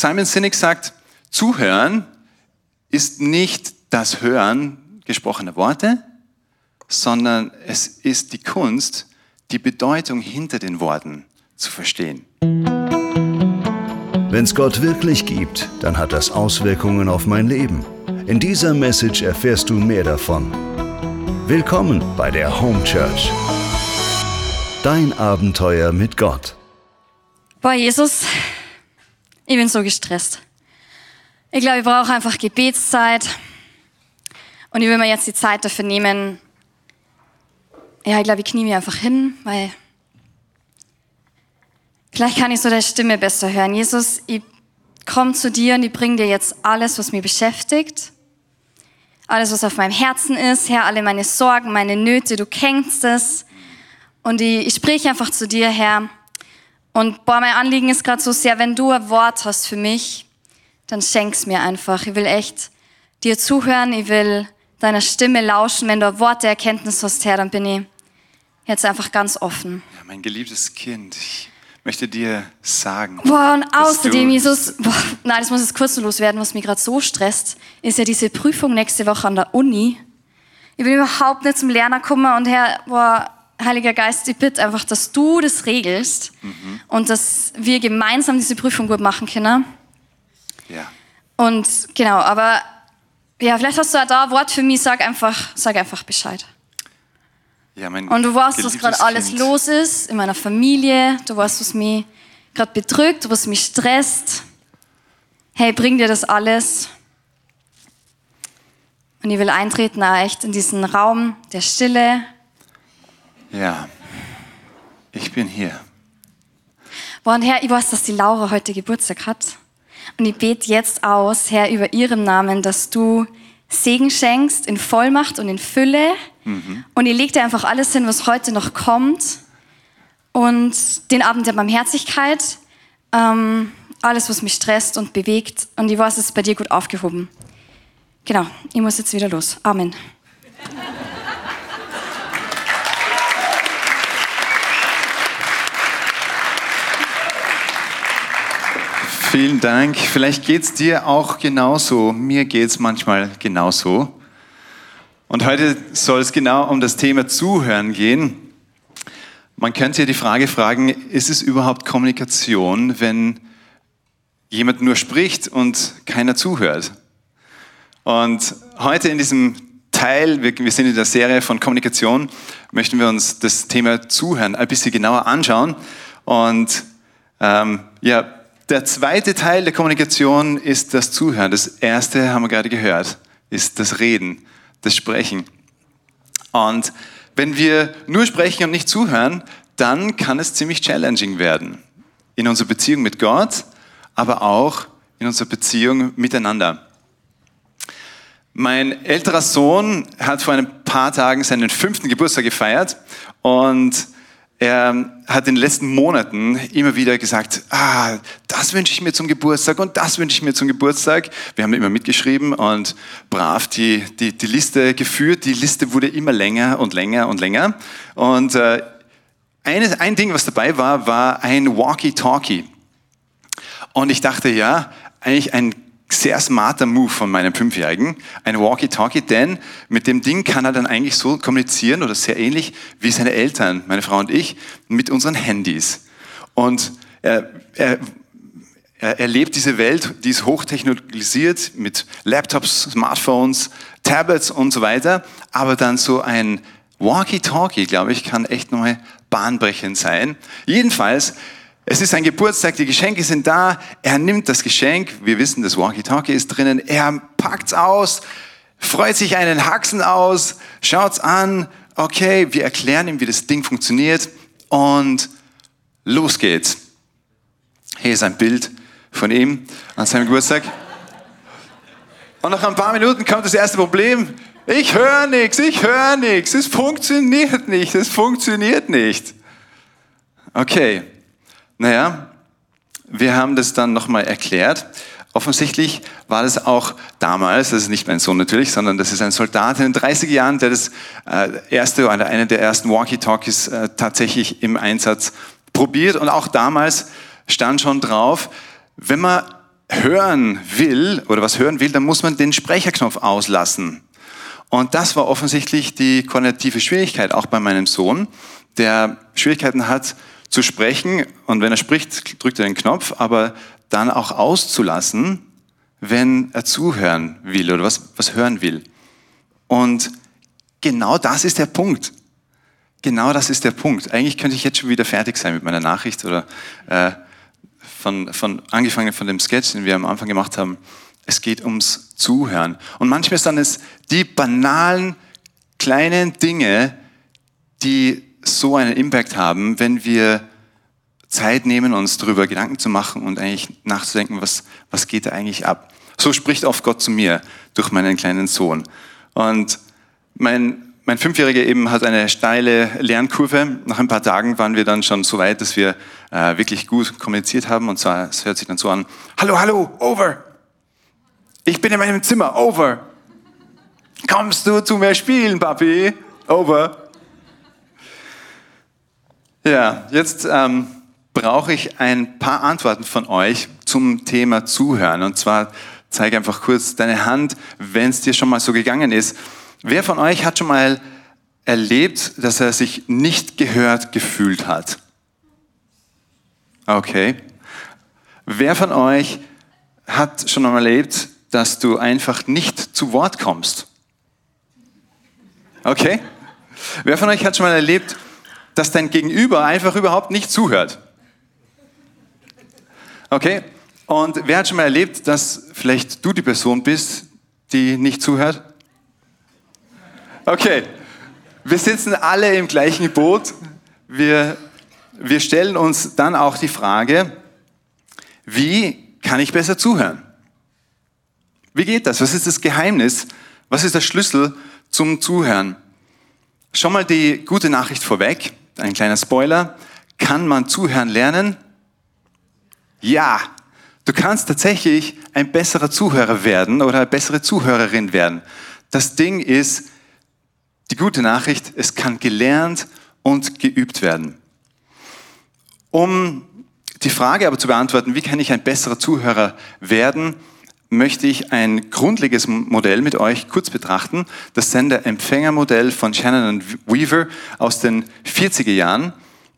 Simon Sinek sagt, Zuhören ist nicht das Hören gesprochener Worte, sondern es ist die Kunst, die Bedeutung hinter den Worten zu verstehen. Wenn es Gott wirklich gibt, dann hat das Auswirkungen auf mein Leben. In dieser Message erfährst du mehr davon. Willkommen bei der Home Church. Dein Abenteuer mit Gott. Boah, Jesus, ich bin so gestresst. Ich glaube, ich brauche einfach Gebetszeit. Und ich will mir jetzt die Zeit dafür nehmen. Ja, ich glaube, ich knie mich einfach hin, weil vielleicht kann ich so deine Stimme besser hören. Jesus, ich komme zu dir und ich bringe dir jetzt alles, was mich beschäftigt. Alles, was auf meinem Herzen ist. Herr, alle meine Sorgen, meine Nöte, du kennst es. Und ich, ich spreche einfach zu dir, Herr. Und boah, mein Anliegen ist gerade so sehr, wenn du ein Wort hast für mich, dann schenk's mir einfach. Ich will echt dir zuhören, ich will deiner Stimme lauschen. Wenn du ein Wort der Erkenntnis hast, Herr, dann bin ich jetzt einfach ganz offen. Ja, mein geliebtes Kind, ich möchte dir sagen. Boah, und außerdem, Jesus, boah, nein, das muss jetzt kurz loswerden, was mich gerade so stresst, ist ja diese Prüfung nächste Woche an der Uni. Ich bin überhaupt nicht zum Lerner gekommen und Herr, boah, Heiliger Geist, ich bitte einfach, dass du das regelst mhm. und dass wir gemeinsam diese Prüfung gut machen können. Ja. Und genau, aber ja, vielleicht hast du auch da ein Wort für mich, sag einfach, sag einfach Bescheid. Ja, mein und du weißt, was gerade alles kind. los ist in meiner Familie, du weißt, was mich gerade bedrückt, was mich stresst. Hey, bring dir das alles. Und ich will eintreten auch echt in diesen Raum der Stille, ja, ich bin hier. Boah, und Herr, ich weiß, dass die Laura heute Geburtstag hat. Und ich bete jetzt aus, Herr, über ihren Namen, dass du Segen schenkst in Vollmacht und in Fülle. Mhm. Und ich lege dir einfach alles hin, was heute noch kommt. Und den Abend der Barmherzigkeit. Ähm, alles, was mich stresst und bewegt. Und ich weiß, es ist bei dir gut aufgehoben. Genau, ich muss jetzt wieder los. Amen. Vielen Dank. Vielleicht geht es dir auch genauso. Mir geht es manchmal genauso. Und heute soll es genau um das Thema Zuhören gehen. Man könnte ja die Frage fragen, ist es überhaupt Kommunikation, wenn jemand nur spricht und keiner zuhört? Und heute in diesem Teil, wir, sind in der Serie von Kommunikation, möchten wir uns das Thema Zuhören ein bisschen genauer anschauen. Und ähm, ja, der zweite Teil der Kommunikation ist das Zuhören. Das erste haben wir gerade gehört, ist das Reden, das Sprechen. Und wenn wir nur sprechen und nicht zuhören, dann kann es ziemlich challenging werden. In unserer Beziehung mit Gott, aber auch in unserer Beziehung miteinander. Mein älterer Sohn hat vor ein paar Tagen seinen fünften Geburtstag gefeiert und er hat in den letzten Monaten immer wieder gesagt, ah, das wünsche ich mir zum Geburtstag und das wünsche ich mir zum Geburtstag. Wir haben immer mitgeschrieben und brav die, die, die Liste geführt. Die Liste wurde immer länger und länger und länger. Und äh, eine, ein Ding, was dabei war, war ein Walkie-Talkie. Und ich dachte, ja, eigentlich ein sehr smarter Move von meinem Fünfjährigen, ein Walkie-Talkie, denn mit dem Ding kann er dann eigentlich so kommunizieren oder sehr ähnlich wie seine Eltern, meine Frau und ich, mit unseren Handys. Und er, er, er erlebt diese Welt, die ist hochtechnologisiert mit Laptops, Smartphones, Tablets und so weiter, aber dann so ein Walkie-Talkie, glaube ich, kann echt nochmal bahnbrechend sein. Jedenfalls es ist ein Geburtstag, die Geschenke sind da. Er nimmt das Geschenk. Wir wissen, das Walkie-Talkie ist drinnen. Er packt's aus, freut sich einen Haxen aus, schaut's an. Okay, wir erklären ihm, wie das Ding funktioniert und los geht's. Hier ist ein Bild von ihm an seinem Geburtstag. Und nach ein paar Minuten kommt das erste Problem. Ich höre nichts, ich höre nichts. Es funktioniert nicht, es funktioniert nicht. Okay, naja, wir haben das dann nochmal erklärt. Offensichtlich war das auch damals, das ist nicht mein Sohn natürlich, sondern das ist ein Soldat in den 30er Jahren, der das äh, erste oder einer der ersten Walkie-Talkies äh, tatsächlich im Einsatz probiert. Und auch damals stand schon drauf, wenn man hören will oder was hören will, dann muss man den Sprecherknopf auslassen. Und das war offensichtlich die koordinative Schwierigkeit, auch bei meinem Sohn, der Schwierigkeiten hat zu sprechen und wenn er spricht, drückt er den Knopf, aber dann auch auszulassen, wenn er zuhören will oder was, was hören will. Und genau das ist der Punkt. Genau das ist der Punkt. Eigentlich könnte ich jetzt schon wieder fertig sein mit meiner Nachricht oder äh, von, von angefangen von dem Sketch, den wir am Anfang gemacht haben. Es geht ums Zuhören. Und manchmal sind es die banalen, kleinen Dinge, die so einen Impact haben, wenn wir Zeit nehmen, uns darüber Gedanken zu machen und eigentlich nachzudenken, was, was geht da eigentlich ab. So spricht oft Gott zu mir durch meinen kleinen Sohn. Und mein, mein Fünfjähriger eben hat eine steile Lernkurve. Nach ein paar Tagen waren wir dann schon so weit, dass wir äh, wirklich gut kommuniziert haben. Und zwar, es hört sich dann so an, hallo, hallo, over. Ich bin in meinem Zimmer, over. Kommst du zu mir spielen, Papi? Over. Ja, jetzt ähm, brauche ich ein paar Antworten von euch zum Thema Zuhören. Und zwar zeige einfach kurz deine Hand, wenn es dir schon mal so gegangen ist. Wer von euch hat schon mal erlebt, dass er sich nicht gehört gefühlt hat? Okay. Wer von euch hat schon einmal erlebt, dass du einfach nicht zu Wort kommst? Okay. Wer von euch hat schon mal erlebt, dass dein Gegenüber einfach überhaupt nicht zuhört? Okay. Und wer hat schon mal erlebt, dass vielleicht du die Person bist, die nicht zuhört? Okay. Wir sitzen alle im gleichen Boot. Wir, wir stellen uns dann auch die Frage, wie kann ich besser zuhören? Wie geht das? Was ist das Geheimnis? Was ist der Schlüssel zum Zuhören? Schon mal die gute Nachricht vorweg, ein kleiner Spoiler. Kann man zuhören lernen? Ja, du kannst tatsächlich ein besserer Zuhörer werden oder eine bessere Zuhörerin werden. Das Ding ist, die gute Nachricht, es kann gelernt und geübt werden. Um die Frage aber zu beantworten, wie kann ich ein besserer Zuhörer werden, möchte ich ein grundlegendes Modell mit euch kurz betrachten. Das Sender-Empfänger-Modell von Shannon und Weaver aus den 40er Jahren.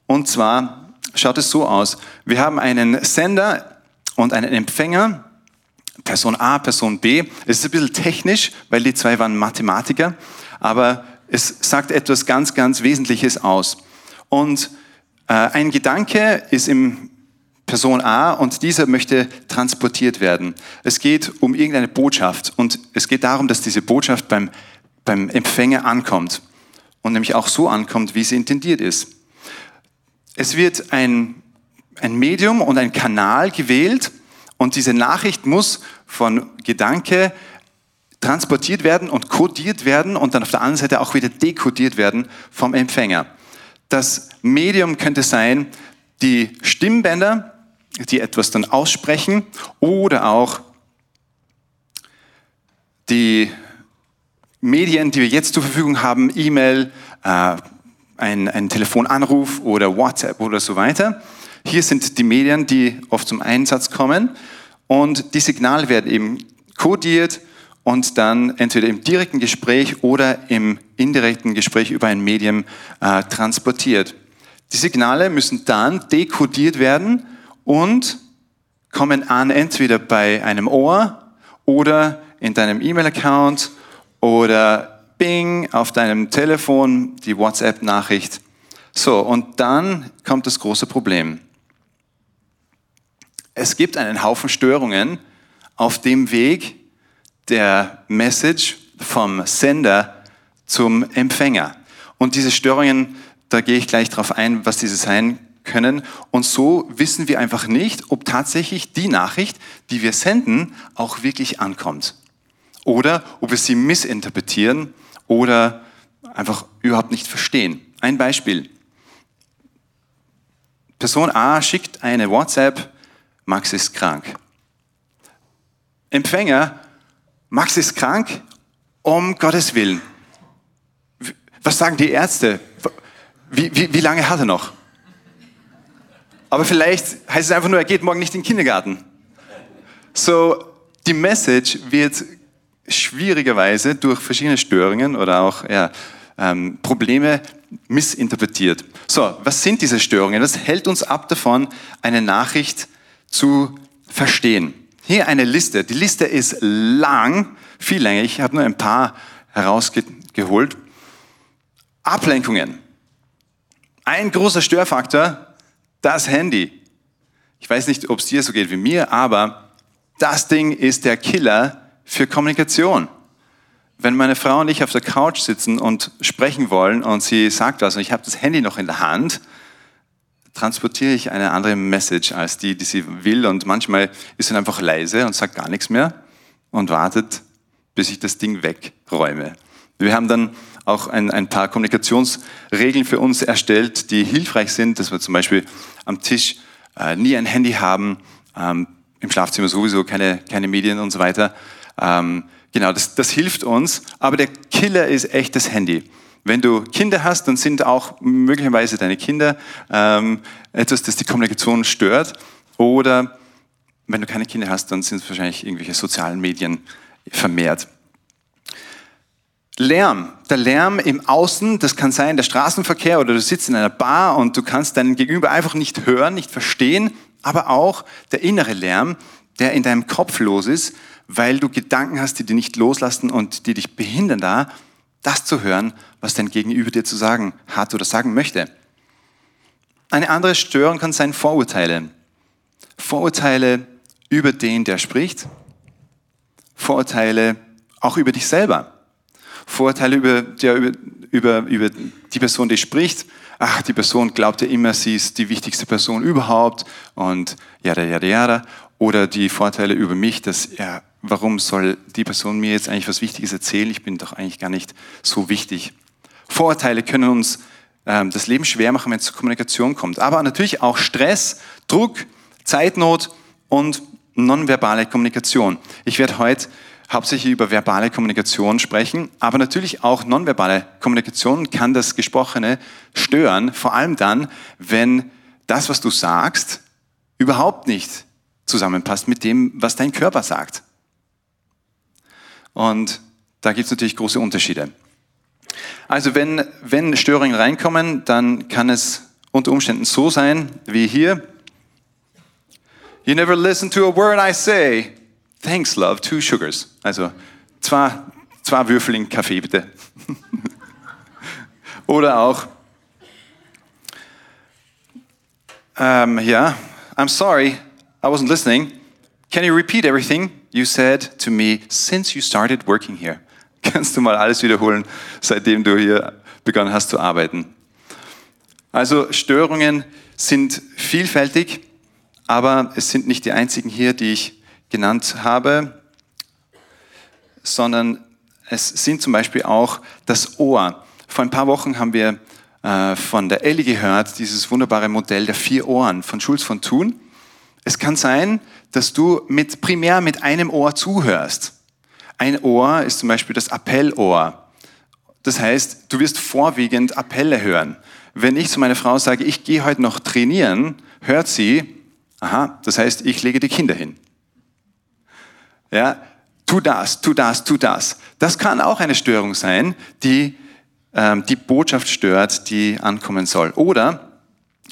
Und zwar schaut es so aus. Wir haben einen Sender und einen Empfänger, Person A, Person B. Es ist ein bisschen technisch, weil die zwei waren Mathematiker, aber es sagt etwas ganz, ganz Wesentliches aus. Und äh, ein Gedanke ist im Person A und dieser möchte transportiert werden. Es geht um irgendeine Botschaft und es geht darum, dass diese Botschaft beim, beim Empfänger ankommt und nämlich auch so ankommt, wie sie intendiert ist. Es wird ein, ein Medium und ein Kanal gewählt und diese Nachricht muss von Gedanke transportiert werden und kodiert werden und dann auf der anderen Seite auch wieder dekodiert werden vom Empfänger. Das Medium könnte sein die Stimmbänder, die etwas dann aussprechen oder auch die Medien, die wir jetzt zur Verfügung haben, E-Mail, äh, ein, ein Telefonanruf oder WhatsApp oder so weiter. Hier sind die Medien, die oft zum Einsatz kommen und die Signale werden eben kodiert und dann entweder im direkten Gespräch oder im indirekten Gespräch über ein Medium äh, transportiert. Die Signale müssen dann dekodiert werden und kommen an entweder bei einem Ohr oder in deinem E-Mail-Account oder Bing auf deinem Telefon, die WhatsApp-Nachricht. So, und dann kommt das große Problem. Es gibt einen Haufen Störungen auf dem Weg der Message vom Sender zum Empfänger. Und diese Störungen, da gehe ich gleich darauf ein, was diese sein können. Und so wissen wir einfach nicht, ob tatsächlich die Nachricht, die wir senden, auch wirklich ankommt. Oder ob wir sie missinterpretieren oder einfach überhaupt nicht verstehen. Ein Beispiel. Person A schickt eine WhatsApp, Max ist krank. Empfänger, Max ist krank, um Gottes Willen. Was sagen die Ärzte? Wie, wie, wie lange hat er noch? Aber vielleicht heißt es einfach nur, er geht morgen nicht in den Kindergarten. So, die Message wird schwierigerweise durch verschiedene Störungen oder auch ja, ähm, Probleme missinterpretiert. So, was sind diese Störungen? Was hält uns ab davon, eine Nachricht zu verstehen? Hier eine Liste. Die Liste ist lang, viel länger. Ich habe nur ein paar herausgeholt. Ablenkungen. Ein großer Störfaktor, das Handy. Ich weiß nicht, ob es dir so geht wie mir, aber das Ding ist der Killer für Kommunikation. Wenn meine Frau und ich auf der Couch sitzen und sprechen wollen und sie sagt was und ich habe das Handy noch in der Hand, transportiere ich eine andere Message als die, die sie will und manchmal ist sie einfach leise und sagt gar nichts mehr und wartet, bis ich das Ding wegräume. Wir haben dann auch ein, ein paar Kommunikationsregeln für uns erstellt, die hilfreich sind, dass wir zum Beispiel am Tisch äh, nie ein Handy haben, ähm, im Schlafzimmer sowieso keine, keine Medien und so weiter. Ähm, genau, das, das hilft uns, aber der Killer ist echt das Handy. Wenn du Kinder hast, dann sind auch möglicherweise deine Kinder ähm, etwas, das die Kommunikation stört. Oder wenn du keine Kinder hast, dann sind es wahrscheinlich irgendwelche sozialen Medien vermehrt. Lärm, der Lärm im Außen, das kann sein der Straßenverkehr oder du sitzt in einer Bar und du kannst deinen Gegenüber einfach nicht hören, nicht verstehen, aber auch der innere Lärm, der in deinem Kopf los ist, weil du Gedanken hast, die dich nicht loslassen und die dich behindern da, das zu hören, was dein Gegenüber dir zu sagen hat oder sagen möchte. Eine andere Störung kann sein Vorurteile. Vorurteile über den, der spricht. Vorurteile auch über dich selber. Vorurteile über, der, über, über, über die Person, die spricht. Ach, die Person glaubt ja immer, sie ist die wichtigste Person überhaupt und jada, jada, jada. Oder die Vorteile über mich, dass, ja, warum soll die Person mir jetzt eigentlich was Wichtiges erzählen? Ich bin doch eigentlich gar nicht so wichtig. Vorurteile können uns ähm, das Leben schwer machen, wenn es zur Kommunikation kommt. Aber natürlich auch Stress, Druck, Zeitnot und nonverbale Kommunikation. Ich werde heute hauptsächlich über verbale Kommunikation sprechen, aber natürlich auch nonverbale Kommunikation kann das Gesprochene stören, vor allem dann, wenn das, was du sagst, überhaupt nicht zusammenpasst mit dem, was dein Körper sagt. Und da gibt es natürlich große Unterschiede. Also wenn, wenn Störungen reinkommen, dann kann es unter Umständen so sein, wie hier. You never listen to a word I say. Thanks, love, two sugars. Also zwei, zwei Würfel in Kaffee, bitte. Oder auch, um, ja, I'm sorry, I wasn't listening. Can you repeat everything you said to me since you started working here? Kannst du mal alles wiederholen, seitdem du hier begonnen hast zu arbeiten? Also Störungen sind vielfältig, aber es sind nicht die einzigen hier, die ich genannt habe, sondern es sind zum Beispiel auch das Ohr. Vor ein paar Wochen haben wir äh, von der Ellie gehört, dieses wunderbare Modell der vier Ohren von Schulz von Thun. Es kann sein, dass du mit, primär mit einem Ohr zuhörst. Ein Ohr ist zum Beispiel das Appellohr. Das heißt, du wirst vorwiegend Appelle hören. Wenn ich zu meiner Frau sage, ich gehe heute noch trainieren, hört sie, aha, das heißt, ich lege die Kinder hin. Ja, tu das, tu das, tu das. Das kann auch eine Störung sein, die ähm, die Botschaft stört, die ankommen soll. Oder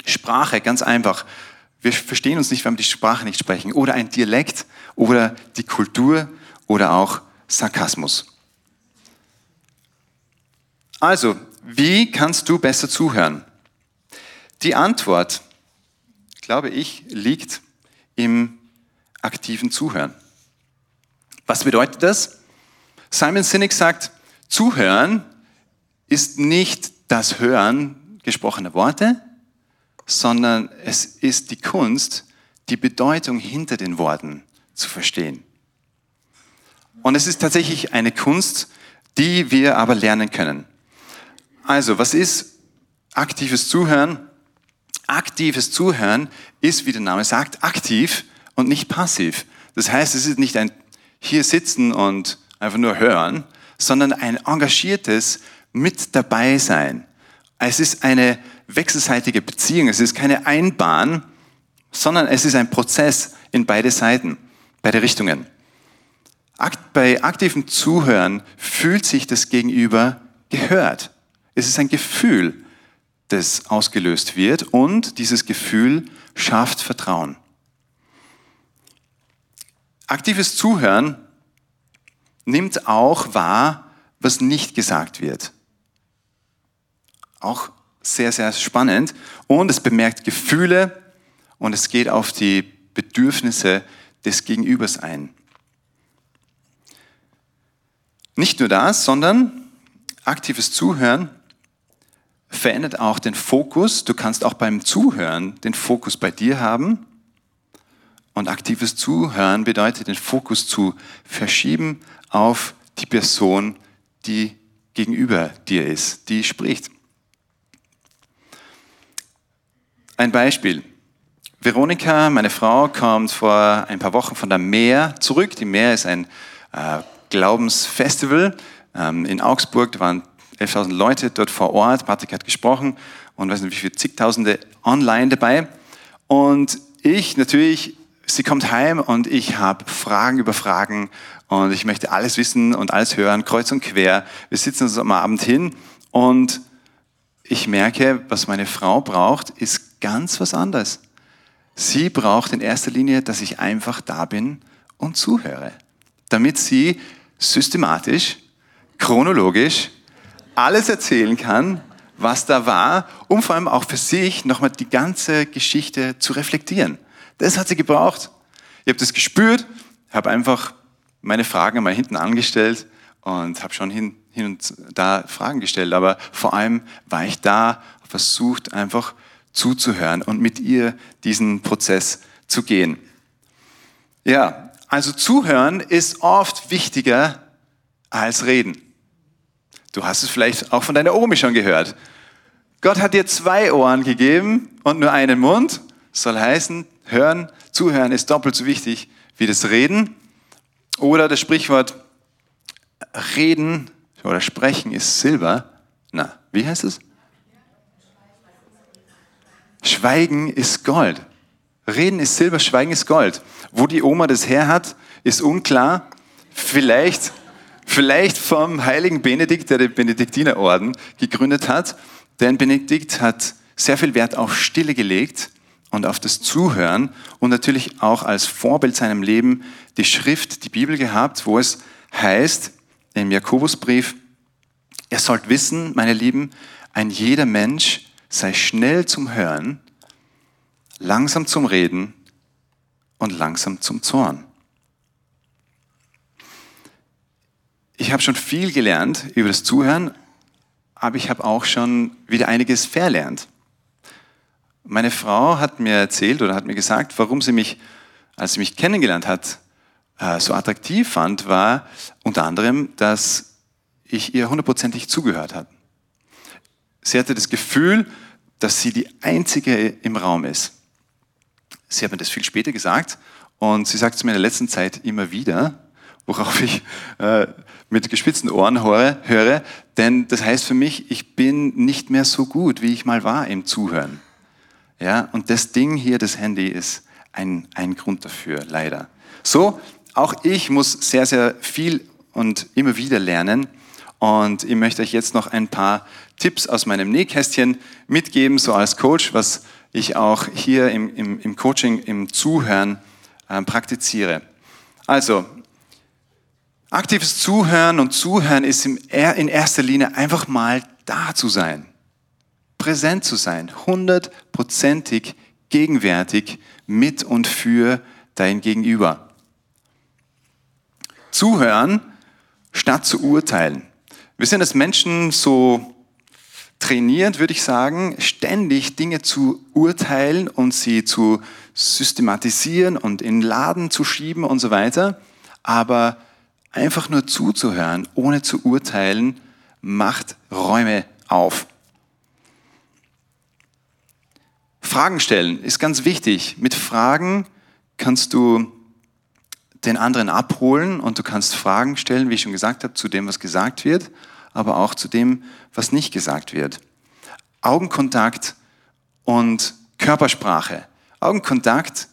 Sprache, ganz einfach. Wir verstehen uns nicht, wenn wir die Sprache nicht sprechen. Oder ein Dialekt oder die Kultur oder auch Sarkasmus. Also, wie kannst du besser zuhören? Die Antwort, glaube ich, liegt im aktiven Zuhören. Was bedeutet das? Simon Sinek sagt, Zuhören ist nicht das Hören gesprochener Worte, sondern es ist die Kunst, die Bedeutung hinter den Worten zu verstehen. Und es ist tatsächlich eine Kunst, die wir aber lernen können. Also, was ist aktives Zuhören? Aktives Zuhören ist, wie der Name sagt, aktiv und nicht passiv. Das heißt, es ist nicht ein hier sitzen und einfach nur hören, sondern ein engagiertes mit dabei sein. Es ist eine wechselseitige Beziehung. Es ist keine Einbahn, sondern es ist ein Prozess in beide Seiten. beide Richtungen. Bei aktivem Zuhören fühlt sich das Gegenüber gehört. Es ist ein Gefühl, das ausgelöst wird und dieses Gefühl schafft Vertrauen. Aktives Zuhören nimmt auch wahr, was nicht gesagt wird. Auch sehr, sehr spannend. Und es bemerkt Gefühle und es geht auf die Bedürfnisse des Gegenübers ein. Nicht nur das, sondern aktives Zuhören verändert auch den Fokus. Du kannst auch beim Zuhören den Fokus bei dir haben. Und aktives Zuhören bedeutet, den Fokus zu verschieben auf die Person, die gegenüber dir ist, die spricht. Ein Beispiel. Veronika, meine Frau, kommt vor ein paar Wochen von der Meer zurück. Die Meer ist ein äh, Glaubensfestival ähm, in Augsburg. Da waren 11.000 Leute dort vor Ort. Patrick hat gesprochen und weiß nicht, wie viele zigtausende online dabei. Und ich natürlich, sie kommt heim und ich habe Fragen über Fragen und ich möchte alles wissen und alles hören, kreuz und quer. Wir sitzen uns am Abend hin und ich merke, was meine Frau braucht, ist ganz was anderes. Sie braucht in erster Linie, dass ich einfach da bin und zuhöre, damit sie systematisch, chronologisch alles erzählen kann, was da war, um vor allem auch für sich nochmal die ganze Geschichte zu reflektieren. Das hat sie gebraucht. Ich habe das gespürt, habe einfach meine Fragen mal hinten angestellt und habe schon hin, hin und da Fragen gestellt. Aber vor allem war ich da, versucht einfach zuzuhören und mit ihr diesen Prozess zu gehen. Ja, also zuhören ist oft wichtiger als reden. Du hast es vielleicht auch von deiner Omi schon gehört. Gott hat dir zwei Ohren gegeben und nur einen Mund. Soll heißen, hören, zuhören ist doppelt so wichtig wie das Reden. Oder das Sprichwort, reden oder sprechen ist Silber. Na, wie heißt es? Schweigen ist Gold. Reden ist Silber, Schweigen ist Gold. Wo die Oma das her hat, ist unklar. Vielleicht, vielleicht vom heiligen Benedikt, der den Benediktinerorden gegründet hat. Denn Benedikt hat sehr viel Wert auf Stille gelegt und auf das Zuhören und natürlich auch als Vorbild seinem Leben die Schrift, die Bibel gehabt, wo es heißt im Jakobusbrief, ihr sollt wissen, meine Lieben, ein jeder Mensch sei schnell zum Hören, langsam zum Reden und langsam zum Zorn. Ich habe schon viel gelernt über das Zuhören, aber ich habe auch schon wieder einiges verlernt. Meine Frau hat mir erzählt oder hat mir gesagt, warum sie mich, als sie mich kennengelernt hat, äh, so attraktiv fand, war unter anderem, dass ich ihr hundertprozentig zugehört habe. Sie hatte das Gefühl, dass sie die Einzige im Raum ist. Sie hat mir das viel später gesagt und sie sagt es mir in der letzten Zeit immer wieder, worauf ich äh, mit gespitzten Ohren höre, höre, denn das heißt für mich, ich bin nicht mehr so gut, wie ich mal war im Zuhören. Ja, und das Ding hier, das Handy, ist ein, ein Grund dafür, leider. So, auch ich muss sehr, sehr viel und immer wieder lernen. Und ich möchte euch jetzt noch ein paar Tipps aus meinem Nähkästchen mitgeben, so als Coach, was ich auch hier im, im, im Coaching, im Zuhören äh, praktiziere. Also, aktives Zuhören und Zuhören ist in erster Linie einfach mal da zu sein, präsent zu sein, hundertprozentig gegenwärtig mit und für dein Gegenüber. Zuhören statt zu urteilen. Wir sind als Menschen so trainiert, würde ich sagen, ständig Dinge zu urteilen und sie zu systematisieren und in Laden zu schieben und so weiter. Aber einfach nur zuzuhören, ohne zu urteilen, macht Räume auf. Fragen stellen ist ganz wichtig. Mit Fragen kannst du den anderen abholen und du kannst Fragen stellen, wie ich schon gesagt habe, zu dem, was gesagt wird, aber auch zu dem, was nicht gesagt wird. Augenkontakt und Körpersprache. Augenkontakt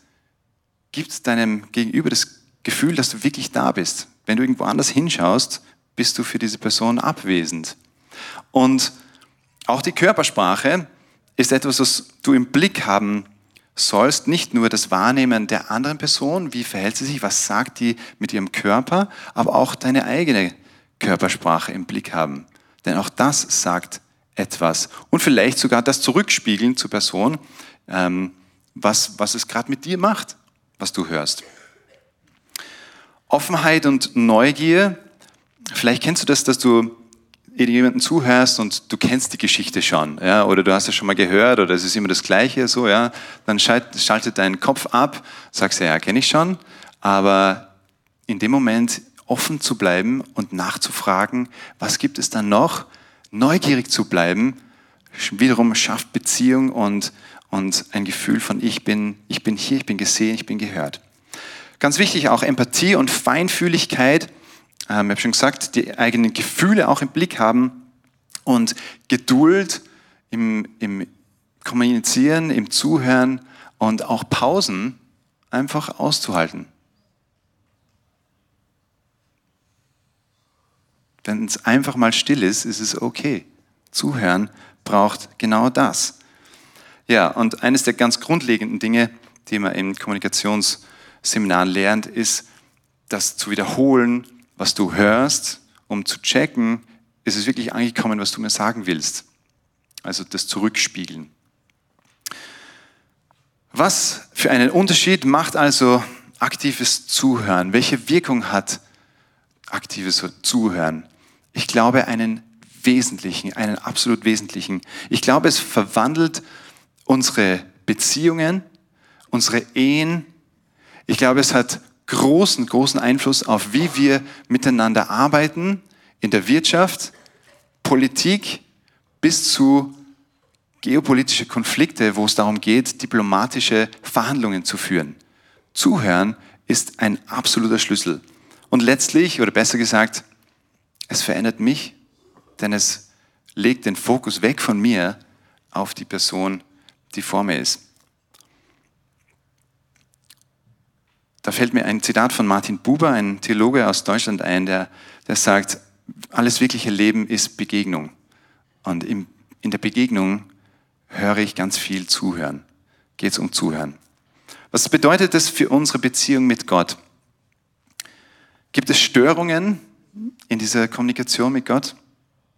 gibt deinem Gegenüber das Gefühl, dass du wirklich da bist. Wenn du irgendwo anders hinschaust, bist du für diese Person abwesend. Und auch die Körpersprache ist etwas, was du im Blick haben sollst. Nicht nur das Wahrnehmen der anderen Person, wie verhält sie sich, was sagt die mit ihrem Körper, aber auch deine eigene Körpersprache im Blick haben. Denn auch das sagt etwas. Und vielleicht sogar das Zurückspiegeln zur Person, ähm, was, was es gerade mit dir macht, was du hörst. Offenheit und Neugier, vielleicht kennst du das, dass du jemanden zuhörst und du kennst die Geschichte schon, ja, oder du hast es schon mal gehört oder es ist immer das Gleiche, so, ja, dann schalt, schaltet dein Kopf ab, sagst ja, kenne ich schon, aber in dem Moment offen zu bleiben und nachzufragen, was gibt es dann noch, neugierig zu bleiben, wiederum schafft Beziehung und, und ein Gefühl von ich bin, ich bin hier, ich bin gesehen, ich bin gehört. Ganz wichtig auch Empathie und Feinfühligkeit. Ähm, ich habe schon gesagt, die eigenen Gefühle auch im Blick haben und Geduld im, im Kommunizieren, im Zuhören und auch Pausen einfach auszuhalten. Wenn es einfach mal still ist, ist es okay. Zuhören braucht genau das. Ja, und eines der ganz grundlegenden Dinge, die man in Kommunikationsseminaren lernt, ist, das zu wiederholen, was du hörst, um zu checken, ist es wirklich angekommen, was du mir sagen willst. Also das Zurückspiegeln. Was für einen Unterschied macht also aktives Zuhören? Welche Wirkung hat aktives Zuhören? Ich glaube, einen wesentlichen, einen absolut wesentlichen. Ich glaube, es verwandelt unsere Beziehungen, unsere Ehen. Ich glaube, es hat großen, großen Einfluss auf, wie wir miteinander arbeiten in der Wirtschaft, Politik bis zu geopolitische Konflikte, wo es darum geht, diplomatische Verhandlungen zu führen. Zuhören ist ein absoluter Schlüssel. Und letztlich, oder besser gesagt, es verändert mich, denn es legt den Fokus weg von mir auf die Person, die vor mir ist. Da fällt mir ein Zitat von Martin Buber, ein Theologe aus Deutschland ein, der, der sagt, alles wirkliche Leben ist Begegnung. Und im, in der Begegnung höre ich ganz viel Zuhören. Geht es um Zuhören. Was bedeutet das für unsere Beziehung mit Gott? Gibt es Störungen in dieser Kommunikation mit Gott?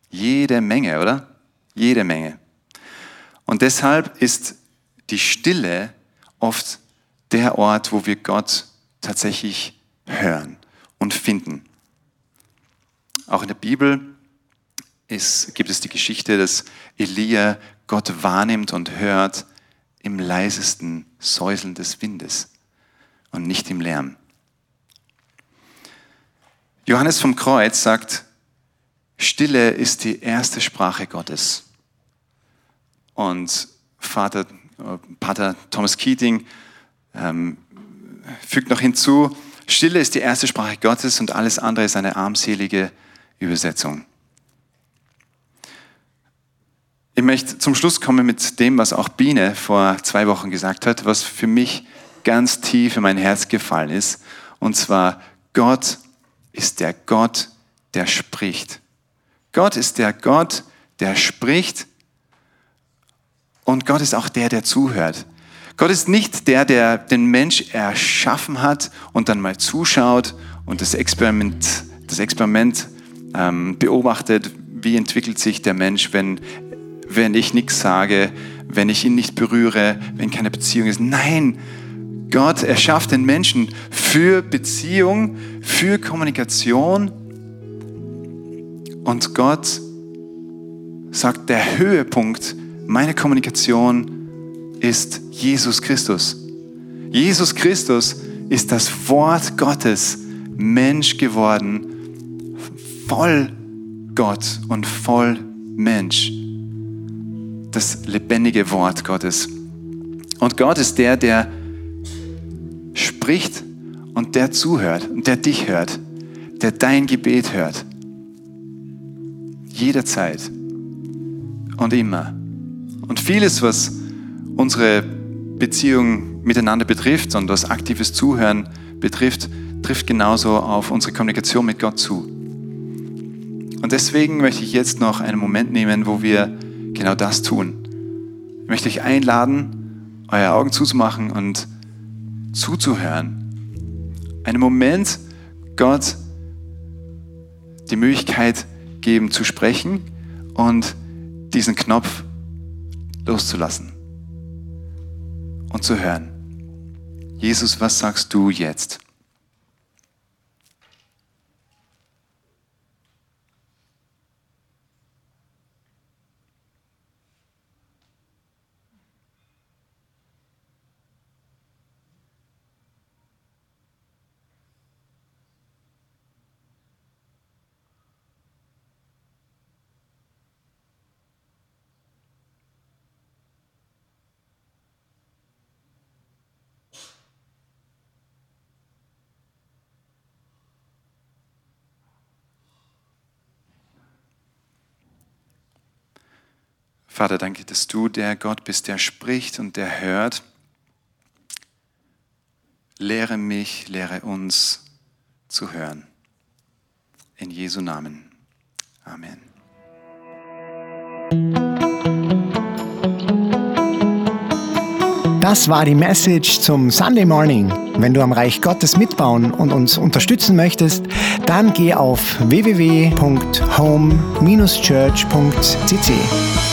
Jede Menge, oder? Jede Menge. Und deshalb ist die Stille oft der Ort, wo wir Gott tatsächlich hören und finden. Auch in der Bibel ist, gibt es die Geschichte, dass Elia Gott wahrnimmt und hört im leisesten Säuseln des Windes und nicht im Lärm. Johannes vom Kreuz sagt, Stille ist die erste Sprache Gottes. Und Vater, äh, Pater Thomas Keating ähm, fügt noch hinzu, Stille ist die erste Sprache Gottes und alles andere ist eine armselige Übersetzung. Ich möchte zum Schluss kommen mit dem, was auch Biene vor zwei Wochen gesagt hat, was für mich ganz tief in mein Herz gefallen ist. Und zwar, Gott ist der Gott, der spricht. Gott ist der Gott, der spricht und Gott ist auch der, der zuhört. Gott ist nicht der, der den Mensch erschaffen hat und dann mal zuschaut und das Experiment, das Experiment ähm, beobachtet, wie entwickelt sich der Mensch, wenn, wenn ich nichts sage, wenn ich ihn nicht berühre, wenn keine Beziehung ist. Nein, Gott erschafft den Menschen für Beziehung, für Kommunikation. Und Gott sagt, der Höhepunkt meiner Kommunikation ist Jesus Christus. Jesus Christus ist das Wort Gottes, Mensch geworden, voll Gott und voll Mensch. Das lebendige Wort Gottes. Und Gott ist der, der spricht und der zuhört und der dich hört, der dein Gebet hört. Jederzeit und immer. Und vieles, was unsere Beziehung miteinander betrifft und was aktives Zuhören betrifft, trifft genauso auf unsere Kommunikation mit Gott zu. Und deswegen möchte ich jetzt noch einen Moment nehmen, wo wir genau das tun. Ich möchte euch einladen, eure Augen zuzumachen und zuzuhören. Einen Moment, Gott die Möglichkeit geben zu sprechen und diesen Knopf loszulassen und zu hören. Jesus, was sagst du jetzt? Vater, danke, dass du der Gott bist, der spricht und der hört. Lehre mich, lehre uns zu hören. In Jesu Namen. Amen. Das war die Message zum Sunday Morning. Wenn du am Reich Gottes mitbauen und uns unterstützen möchtest, dann geh auf www.home-church.cc.